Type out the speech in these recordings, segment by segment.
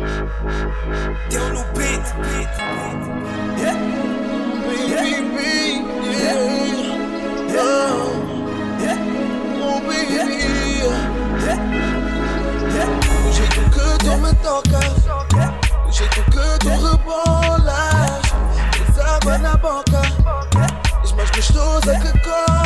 Deu no beat. Yeah. Baby, yeah. Oh, baby. O jeito que tu me tocas, o jeito que tu rebolas, tens água na boca, és mais gostosa que coca.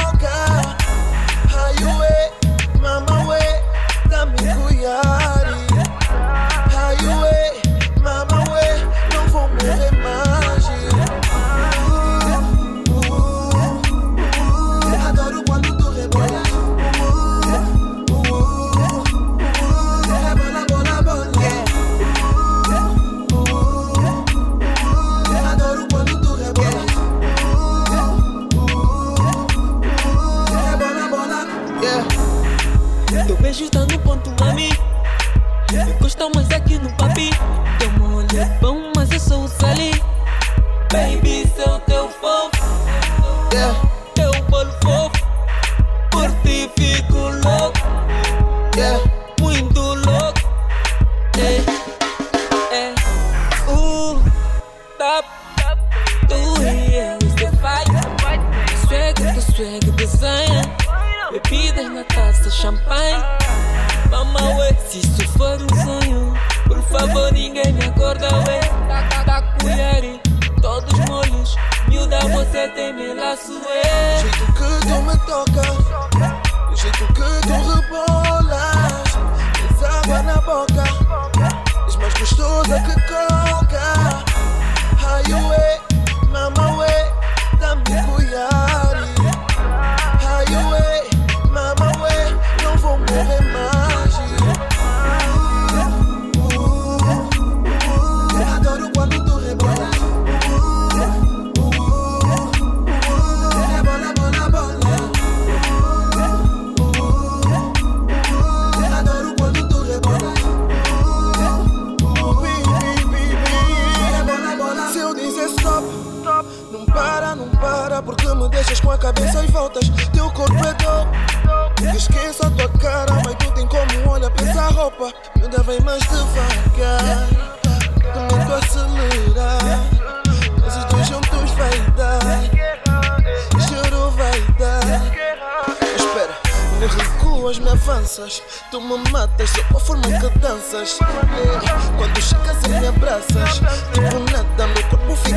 Aqui no papi. Molho é bom, mas eu sou o Sally. Baby, sou teu fofo. Yeah, Teu bolo fofo. Por ti fico louco. yeah. Muito louco. É, é. Uh, top. Tu e eu, é fight. Swag, tu swag, design. Bebidas na taça, champanhe. Mama, se isso for um sonho, por favor, ninguém me acorda, ué. Tá, tá, colher, todos molhos. Miúda, você tem melaço, ué. jeito que tu me tocas, não para, não para, porque me deixas com a cabeça e voltas. Teu corpo é dope. Esqueça a tua cara, mas tu tem como olha pra essa roupa. Me dá vem mais devagar. Tô acelerar. Os dois juntos vai dar. Juro vai dar. Espera, me recuas, me avanças. Tu me matas só com a forma que danças. Quando chegas e me abraças, tipo nada, meu corpo fica